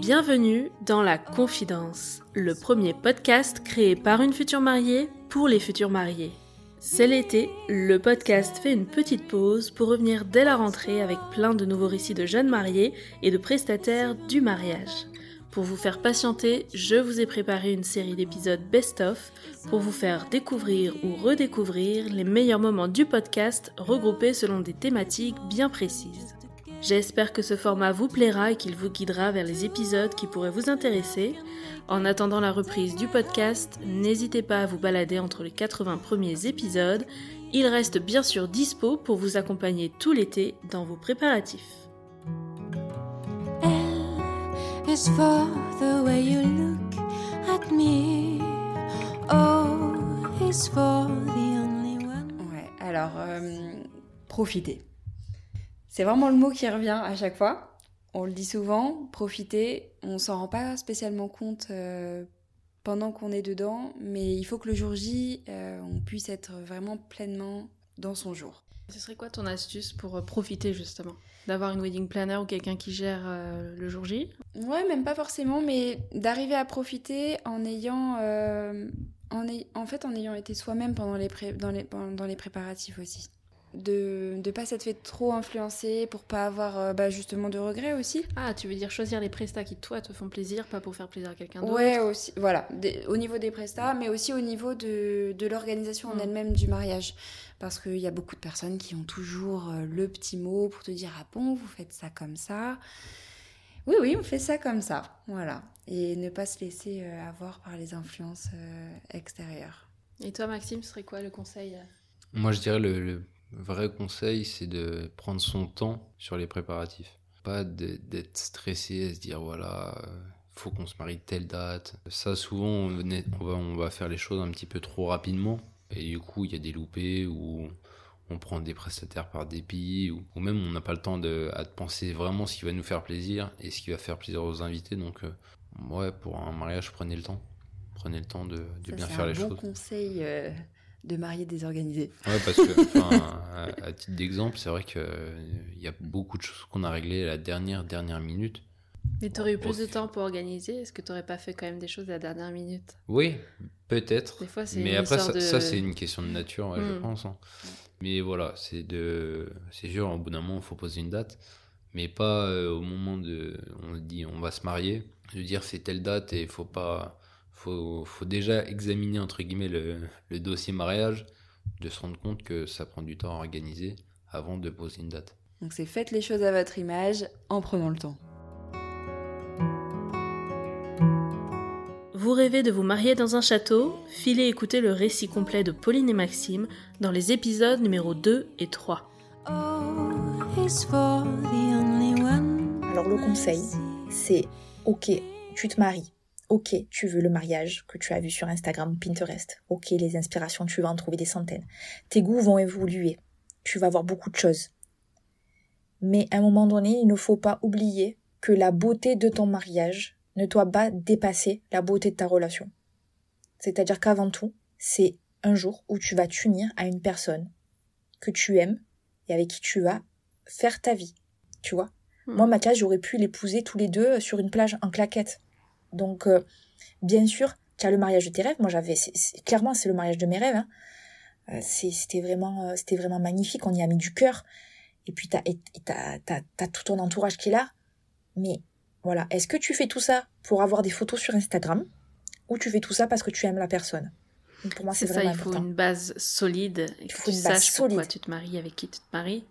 Bienvenue dans La Confidence, le premier podcast créé par une future mariée pour les futurs mariés. C'est l'été, le podcast fait une petite pause pour revenir dès la rentrée avec plein de nouveaux récits de jeunes mariés et de prestataires du mariage. Pour vous faire patienter, je vous ai préparé une série d'épisodes best-of pour vous faire découvrir ou redécouvrir les meilleurs moments du podcast regroupés selon des thématiques bien précises. J'espère que ce format vous plaira et qu'il vous guidera vers les épisodes qui pourraient vous intéresser. En attendant la reprise du podcast, n'hésitez pas à vous balader entre les 80 premiers épisodes. Il reste bien sûr dispo pour vous accompagner tout l'été dans vos préparatifs. L is for the way you look at me. O is for the only one. Ouais, alors, euh, profiter. C'est vraiment le mot qui revient à chaque fois. On le dit souvent, profiter. On s'en rend pas spécialement compte euh, pendant qu'on est dedans, mais il faut que le jour J, euh, on puisse être vraiment pleinement dans son jour. Ce serait quoi ton astuce pour euh, profiter justement? D'avoir une wedding planner ou quelqu'un qui gère euh, le jour J? Ouais, même pas forcément, mais d'arriver à profiter en ayant, en, en fait, en ayant été soi-même pendant les, pré- dans les, pendant les préparatifs aussi. De ne pas s'être fait trop influencer pour pas avoir euh, bah, justement de regrets aussi. Ah, tu veux dire choisir les prestats qui toi te font plaisir, pas pour faire plaisir à quelqu'un d'autre Ouais, aussi, voilà, des- au niveau des prestats, mais aussi au niveau de, de l'organisation en Mm. elle-même du mariage. Parce qu'il y a beaucoup de personnes qui ont toujours euh, le petit mot pour te dire Ah bon, vous faites ça comme ça? Oui, oui, on fait ça comme ça. Voilà. Et ne pas se laisser euh, avoir par les influences euh, extérieures. Et toi Maxime, ce serait quoi le conseil Moi, je dirais le, le vrai conseil, c'est de prendre son temps sur les préparatifs. Pas d'être stressé et se dire, voilà, euh, faut qu'on se marie telle date. Ça, souvent, on, va, on va faire les choses un petit peu trop rapidement. Et du coup, il y a des loupés où on prend des prestataires par dépit, ou, ou même on n'a pas le temps de, à penser vraiment ce qui va nous faire plaisir et ce qui va faire plaisir aux invités. Donc, euh, ouais, pour un mariage, prenez le temps. Prenez le temps de, de Ça, bien c'est faire un les bon choses. conseil euh, de mariés désorganisés. Ouais, parce que, à, à titre d'exemple, c'est vrai qu'il y a beaucoup de choses qu'on a réglées à la dernière, dernière minute. Mais t'aurais eu plus de temps pour organiser Est-ce que t'aurais pas fait quand même des choses à la dernière minute? Oui, peut-être. Des fois, c'est Mais une après, ça, de- ça, c'est une question de nature, ouais, je Mm. pense. hein. Mais voilà, c'est de, c'est sûr, au bout d'un moment, il faut poser une date, mais pas euh, au moment de, on dit, on va se marier, de dire c'est telle date et il faut pas, faut, faut déjà examiner entre guillemets le, le dossier mariage, de se rendre compte que ça prend du temps à organiser avant de poser une date. Donc, c'est faites les choses à votre image en prenant le temps. Vous rêvez de vous marier dans un château? Filez écouter le récit complet de Pauline et Maxime dans les épisodes numéro 2 et 3. O is for the only one. Alors le conseil, c'est ok, tu te maries. Ok, tu veux le mariage que tu as vu sur Instagram ou Pinterest. Ok, les inspirations, tu vas en trouver des centaines. Tes goûts vont évoluer. Tu vas voir beaucoup de choses. Mais à un moment donné, il ne faut pas oublier que la beauté de ton mariage ne doit pas dépasser la beauté de ta relation. C'est-à-dire qu'avant tout, c'est un jour où tu vas t'unir à une personne que tu aimes et avec qui tu vas faire ta vie. Tu vois? Moi, Mathias, j'aurais pu l'épouser tous les deux sur une plage en claquette. Donc, euh, bien sûr, tu as le mariage de tes rêves. Moi, j'avais, clairement, c'est le mariage de mes rêves. hein. Euh, c'était vraiment, euh, c'était vraiment magnifique. On y a mis du cœur. Et puis, t'as, t'as tout ton entourage qui est là. Mais voilà, est-ce que tu fais tout ça pour avoir des photos sur Instagram ou tu fais tout ça parce que tu aimes la personne? Donc, Pour moi, C'est c'est ça, vraiment il faut important. une base solide et Il que faut tu une base saches pourquoi solide. tu te maries, avec qui tu te maries.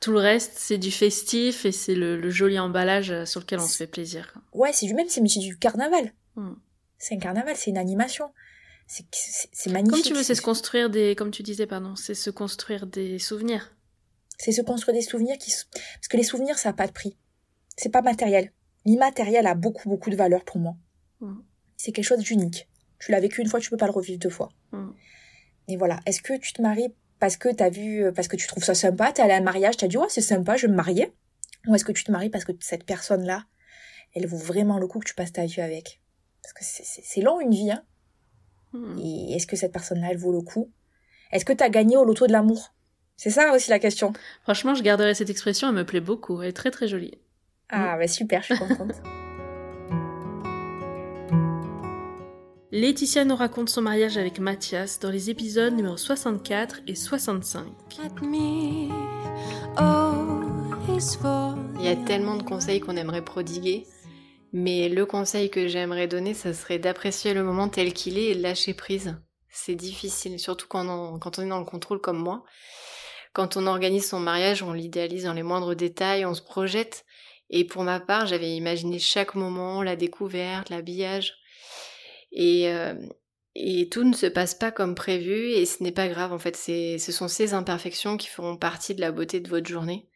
Tout le reste, c'est du festif et c'est le, le joli emballage euh, sur lequel on se fait plaisir. Ouais, c'est du même, c'est, du carnaval. Hmm. C'est un carnaval, c'est une animation. C'est, magnifique. Comme tu veux, c'est se construire des, comme tu disais, pardon, c'est se construire des souvenirs. C'est se construire des souvenirs qui, parce que les souvenirs, ça n'a pas de prix. C'est pas matériel. L'immatériel a beaucoup, beaucoup de valeur pour moi. Mm. C'est quelque chose d'unique. Tu l'as vécu une fois, tu peux pas le revivre deux fois. Mm. Et voilà. Est-ce que tu te maries parce que t'as vu, euh, parce que tu trouves ça sympa, t'es allé à un mariage, t'as dit, ouais, c'est sympa, je vais me marier? Ou est-ce que tu te maries parce que cette personne-là, elle vaut vraiment le coup que tu passes ta vie avec? Parce que c'est- long, une vie, hein. Hmm. Et est-ce que cette personne-là, elle vaut le coup? Est-ce que t'as gagné au loto de l'amour? C'est ça aussi la question. Franchement, je garderai cette expression, elle me plaît beaucoup, elle est très très jolie. Ah, bah super, je suis contente. Laetitia nous raconte son mariage avec Mathias dans les épisodes numéro 64 et 65. at me. Oh, he's for Il y a tellement de conseils qu'on aimerait prodiguer, mais le conseil que j'aimerais donner, ça serait d'apprécier le moment tel qu'il est et de lâcher prise. C'est difficile, surtout quand on, quand on est dans le contrôle comme moi. Quand on organise son mariage, on l'idéalise dans les moindres détails, on se projette. Et pour ma part, j'avais imaginé chaque moment, la découverte, l'habillage. Et, euh, et tout ne se passe pas comme prévu et ce n'est pas grave en fait. C'est, ce sont ces imperfections qui feront partie de la beauté de votre journée.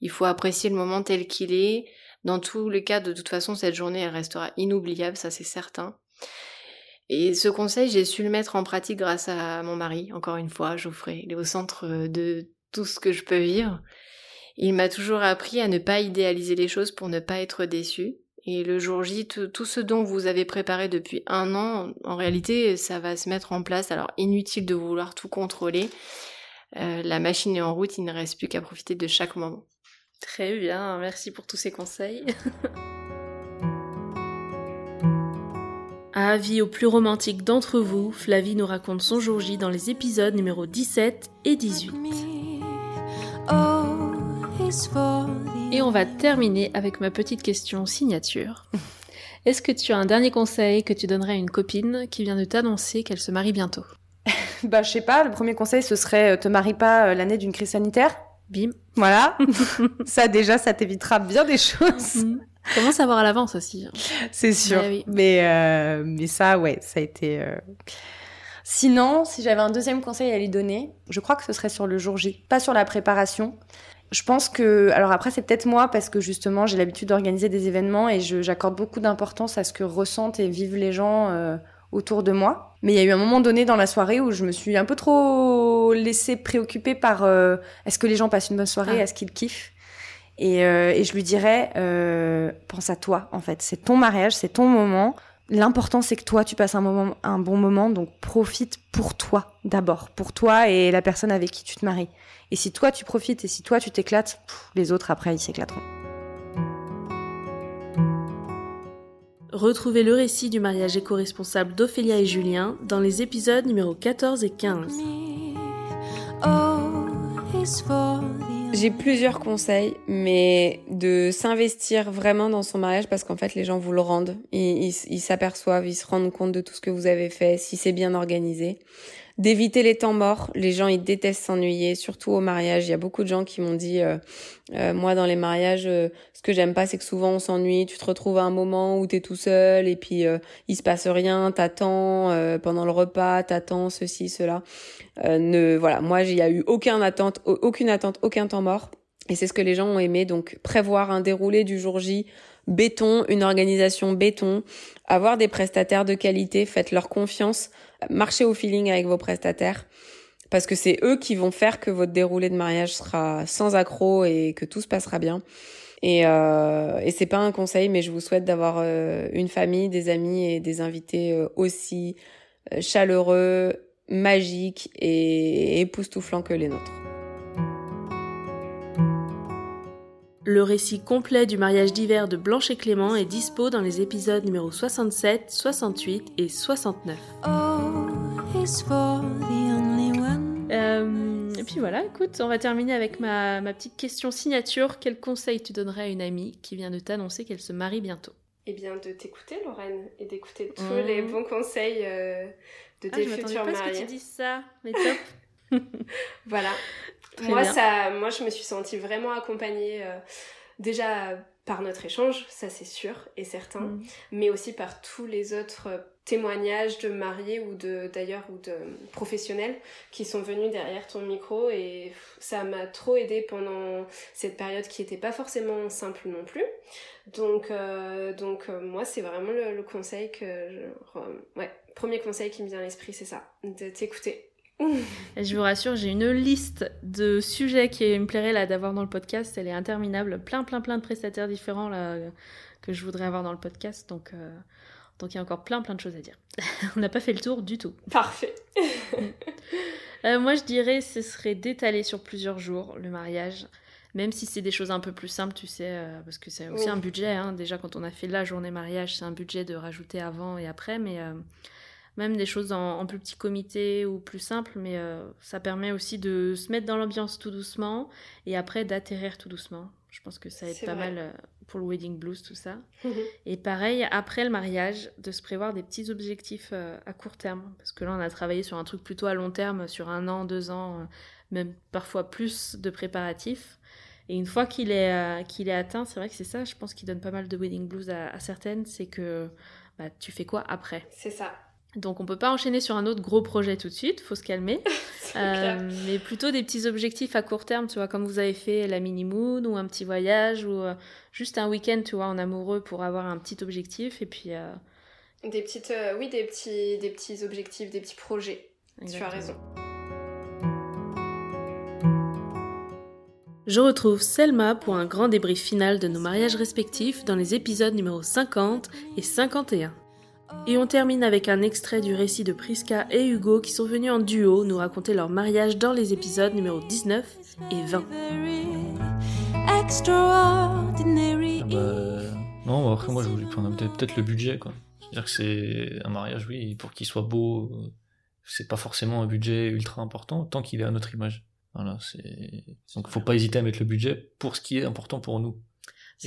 Il faut apprécier le moment tel qu'il est. Dans tous les cas, de toute façon, cette journée, elle restera inoubliable, ça c'est certain. Et ce conseil, j'ai su le mettre en pratique grâce à mon mari. Encore une fois, Geoffrey, il est au centre de tout ce que je peux vivre. Il m'a toujours appris à ne pas idéaliser les choses pour ne pas être déçu. Et le jour J, tout, tout ce dont vous avez préparé depuis un an, en réalité, ça va se mettre en place. Alors, inutile de vouloir tout contrôler. Euh, la machine est en route, il ne reste plus qu'à profiter de chaque moment. Très bien, merci pour tous ces conseils. Avis aux plus romantiques d'entre vous, Flavie nous raconte son jour J dans les épisodes numéro 17 et 18. me. Oh, Et on va terminer avec ma petite question signature. Est-ce que tu as un dernier conseil que tu donnerais à une copine qui vient de t'annoncer qu'elle se marie bientôt? Bah, je sais pas, le premier conseil, ce serait euh, te marie pas euh, l'année d'une crise sanitaire. Bim. Voilà. ça, déjà, ça t'évitera bien des choses. Comment savoir à l'avance aussi hein C'est sûr. Oui. Mais, euh, mais ça, ouais, ça a été. euh. Sinon, si j'avais un deuxième conseil à lui donner, je crois que ce serait sur le jour J, pas sur la préparation. Je pense que, alors après, c'est peut-être moi parce que justement, j'ai l'habitude d'organiser des événements et j'accorde beaucoup d'importance à ce que ressentent et vivent les gens euh, autour de moi. Mais il y a eu un moment donné dans la soirée où je me suis un peu trop laissée préoccuper par euh, est-ce que les gens passent une bonne soirée, Ah. est-ce qu'ils kiffent? Et, euh, et je lui dirais, pense à toi, en fait. C'est ton mariage, c'est ton moment. L'important, c'est que toi, tu passes un, moment, un bon moment, donc profite pour toi d'abord, pour toi et la personne avec qui tu te maries. Et si toi, tu profites et si toi, tu t'éclates, les autres, après, ils s'éclateront. Retrouvez le récit du mariage éco-responsable d'Ophélia et Julien dans les épisodes numéro 14 et 15. J'ai plusieurs conseils, mais de s'investir vraiment dans son mariage parce qu'en fait, les gens vous le rendent. Ils ils- ils s'aperçoivent, ils se rendent compte de tout ce que vous avez fait, si c'est bien organisé. D'éviter les temps morts. Les gens, ils détestent s'ennuyer, surtout au mariage. Il y a beaucoup de gens qui m'ont dit, euh, euh, moi, dans les mariages, euh, ce que j'aime pas, c'est que souvent on s'ennuie. Tu te retrouves à un moment où t'es tout seul et puis il se passe rien. T'attends pendant le repas, t'attends ceci, cela. Ne, voilà, moi, il y a eu aucun attente, au- aucune attente, aucun temps mort. Et c'est ce que les gens ont aimé. Donc, prévoir un déroulé du jour J, béton, une organisation béton, avoir des prestataires de qualité, faites leur confiance, marchez au feeling avec vos prestataires. Parce que c'est eux qui vont faire que votre déroulé de mariage sera sans accroc et que tout se passera bien. Et, euh, et c'est pas un conseil, mais je vous souhaite d'avoir euh, une famille, des amis et des invités euh, aussi euh, chaleureux, magiques et époustouflants que les nôtres. Le récit complet du mariage d'hiver de Blanche et Clément est dispo dans les épisodes numéro 67, 68 et 69. Oh, he's for the only one. Euh, et puis voilà, écoute, on va terminer avec ma, ma petite question signature. Quel conseil tu donnerais à une amie qui vient de t'annoncer qu'elle se marie bientôt? Eh bien, de t'écouter, Lorraine, et d'écouter tous Mhm. les bons conseils euh, de Ah, tes je futurs pas à ce que mariés. tu dises ça, mais top. Voilà. Moi, bien. ça, moi, je me suis sentie vraiment accompagnée euh, déjà par notre échange, ça c'est sûr et certain, Mm. mais aussi par tous les autres euh, témoignages de mariés ou de d'ailleurs ou de professionnels qui sont venus derrière ton micro et ça m'a trop aidé pendant cette période qui n'était pas forcément simple non plus. Donc euh, donc euh, moi c'est vraiment le, le conseil que je, ouais premier conseil qui me vient à l'esprit c'est ça de t'écouter. Et je vous rassure, j'ai une liste de sujets qui me plairait là d'avoir dans le podcast. Elle est interminable. Plein, plein, plein de prestataires différents là que je voudrais avoir dans le podcast. Donc, euh, donc il y a encore plein, plein de choses à dire. On n'a pas fait le tour du tout. Parfait. Euh, moi, je dirais ce serait d'étaler sur plusieurs jours le mariage. Même si c'est des choses un peu plus simples, tu sais, euh, parce que c'est aussi Oui. un budget. hein. Déjà, quand on a fait la journée mariage, c'est un budget de rajouter avant et après. Mais même des choses en, en plus petit comité ou plus simple, mais euh, ça permet aussi de se mettre dans l'ambiance tout doucement et après d'atterrir tout doucement. Je pense que ça aide pas vrai. mal euh, pour le wedding blues, tout ça. Et pareil, après le mariage, de se prévoir des petits objectifs euh, à court terme. Parce que là, on a travaillé sur un truc plutôt à long terme, sur un an, deux ans, même parfois plus de préparatifs. Et une fois qu'il est, euh, qu'il est atteint, c'est vrai que c'est ça, je pense, qui donne pas mal de wedding blues à, à certaines, c'est que bah, tu fais quoi après? C'est ça. Donc on peut pas enchaîner sur un autre gros projet tout de suite, faut se calmer. Euh, mais plutôt des petits objectifs à court terme, tu vois, comme vous avez fait la mini moon ou un petit voyage ou euh, juste un week-end, tu vois, en amoureux pour avoir un petit objectif et puis. euh, Des petites, oui, des petits, des petits objectifs, des petits projets. Tu as raison. Je retrouve Selma pour un grand débrief final de nos mariages respectifs dans les épisodes numéro 50 et 51. Et on termine avec un extrait du récit de Priska et Hugo qui sont venus en duo nous raconter leur mariage dans les épisodes numéro 19 et 20. Extraordinary. Ah bah, non, bah, après moi je voulais prendre peut-être le budget quoi. C'est-à-dire que c'est un mariage, oui, pour qu'il soit beau, c'est pas forcément un budget ultra important tant qu'il est à notre image. Voilà, c'est donc faut pas hésiter à mettre le budget pour ce qui est important pour nous.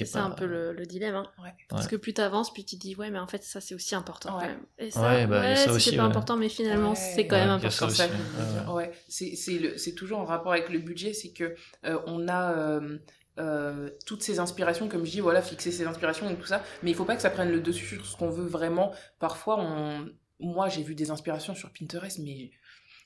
C'est ça pas- un peu le, le dilemme. hein. Ouais. Parce Ouais. que plus t'avances, plus tu te dis ouais, mais en fait ça c'est aussi important Ouais. quand même. Et ça, Ouais, bah, ça c'est pas ouais. important, mais finalement Ouais. c'est quand Ouais, même important. C'est ça c'est c'est le- c'est toujours en rapport avec le budget, c'est que euh, on a euh, euh, toutes ces inspirations, comme je dis, voilà, fixer ses inspirations et tout ça, mais il faut pas que ça prenne le dessus sur ce qu'on veut vraiment. Parfois, on, moi, j'ai vu des inspirations sur Pinterest, mais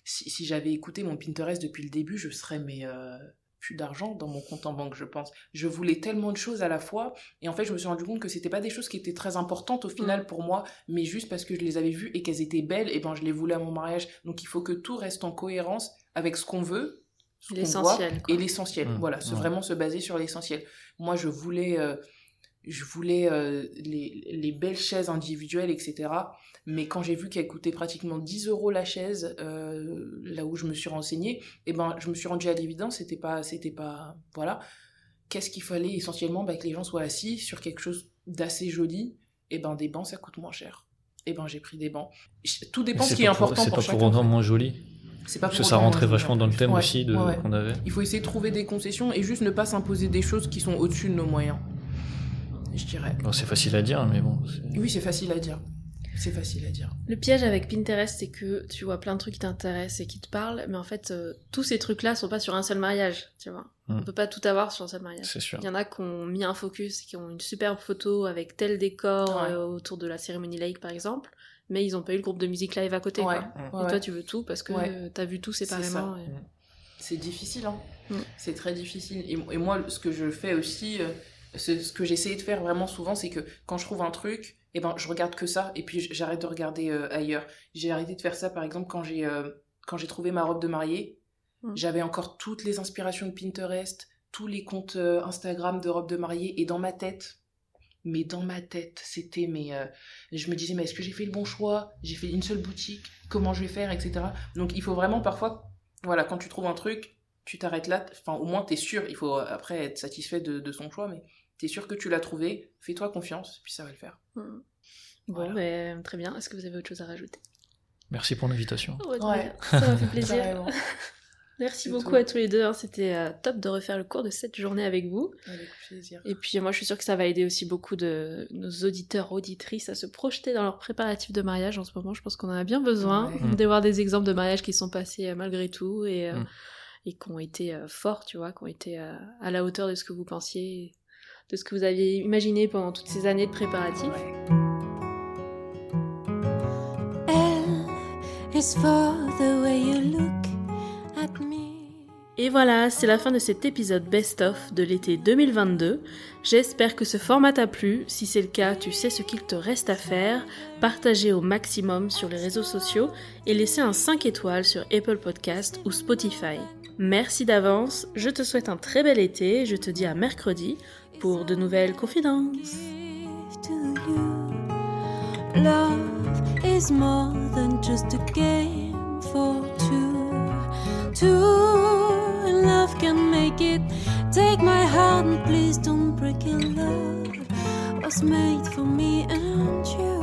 si, si j'avais écouté mon Pinterest depuis le début, je serais mais euh, plus d'argent dans mon compte en banque, je pense. Je voulais tellement de choses à la fois, et en fait, je me suis rendu compte que c'était pas des choses qui étaient très importantes au final pour moi, mais juste parce que je les avais vues et qu'elles étaient belles, et ben je les voulais à mon mariage. Donc il faut que tout reste en cohérence avec ce qu'on veut, ce qu'on voit, et l'essentiel. Mmh, Voilà, se ouais. vraiment se baser sur l'essentiel. Moi, je voulais, euh, je voulais euh, les, les belles chaises individuelles, etc. Mais quand j'ai vu qu'elles coûtaient pratiquement 10 euros la chaise, euh, là où je me suis renseignée, et ben, je me suis rendue à l'évidence, c'était pas, c'était pas, voilà. Qu'est-ce qu'il fallait essentiellement bah, Que les gens soient assis sur quelque chose d'assez joli? Et ben, des bancs, ça coûte moins cher. Et ben, j'ai pris des bancs. Tout dépend ce qui est pas pour- important C'est pas pour autant moins joli? C'est pas Parce que ça rentrait vachement dans le thème Ouais, aussi de ouais, ouais. qu'on avait. Il faut essayer de trouver des concessions et juste ne pas s'imposer des choses qui sont au-dessus de nos moyens. Je dirais. Bon, c'est facile à dire, mais bon. Oui, c'est facile à dire. C'est facile à dire. Le piège avec Pinterest, c'est que tu vois plein de trucs qui t'intéressent et qui te parlent, mais en fait, euh, tous ces trucs-là sont pas sur un seul mariage, tu vois. Mm. On peut pas tout avoir sur un seul mariage. C'est sûr. Il y en a qui ont mis un focus, qui ont une superbe photo avec tel décor Ouais. euh, autour de la cérémonie lake, par exemple, mais ils ont pas eu le groupe de musique live à côté, Ouais. quoi. Ouais, Et toi, tu veux tout parce que Ouais. euh, t'as vu tout C'est séparément. et- C'est difficile, hein. Mm. C'est très difficile. Et, et moi, ce que je fais aussi, euh, ce que j'essaie de faire vraiment souvent, c'est que quand je trouve un truc, eh ben, je regarde que ça, et puis j'arrête de regarder euh, ailleurs. J'ai arrêté de faire ça, par exemple, quand j'ai euh, quand j'ai trouvé ma robe de mariée. Mm. J'avais encore toutes les inspirations de Pinterest, tous les comptes euh, Instagram de robe de mariée, et dans ma tête, mais dans ma tête, c'était mais euh, je me disais mais est-ce que j'ai fait le bon choix? J'ai fait une seule boutique, comment je vais faire, etc. Donc il faut vraiment parfois, voilà, quand tu trouves un truc, tu t'arrêtes là, enfin au moins t'es sûr, il faut après être satisfait de, de son choix, mais t'es sûr que tu l'as trouvé, fais-toi confiance, puis ça va le faire. Mm. Bon, Voilà. ben, très bien. Est-ce que vous avez autre chose à rajouter? Merci pour l'invitation. Ouais, Ouais. Ça m'a fait plaisir. Merci beaucoup tout. à tous les deux. hein. C'était euh, top de refaire le cours de cette journée avec vous. Avec plaisir. Et puis moi, je suis sûre que ça va aider aussi beaucoup de nos auditeurs, auditrices à se projeter dans leurs préparatifs de mariage en ce moment. Je pense qu'on en a bien besoin Ouais. Mm. de voir des exemples de mariages qui sont passés euh, malgré tout et, euh, Mm. et qui ont été forts, tu vois, qui ont été à la hauteur de ce que vous pensiez, de ce que vous aviez imaginé pendant toutes ces années de préparatifs. The way you look. Et voilà, c'est la fin de cet épisode best-of de l'été 2022. J'espère que ce format t'a plu. Si c'est le cas, tu sais ce qu'il te reste à faire. Partager au maximum sur les réseaux sociaux et laisser un 5 étoiles sur Apple Podcast ou Spotify. Merci d'avance, je te souhaite un très bel été je te dis à mercredi pour de nouvelles confidences. Take it. Take my heart and please don't break it. Love was made for me and you.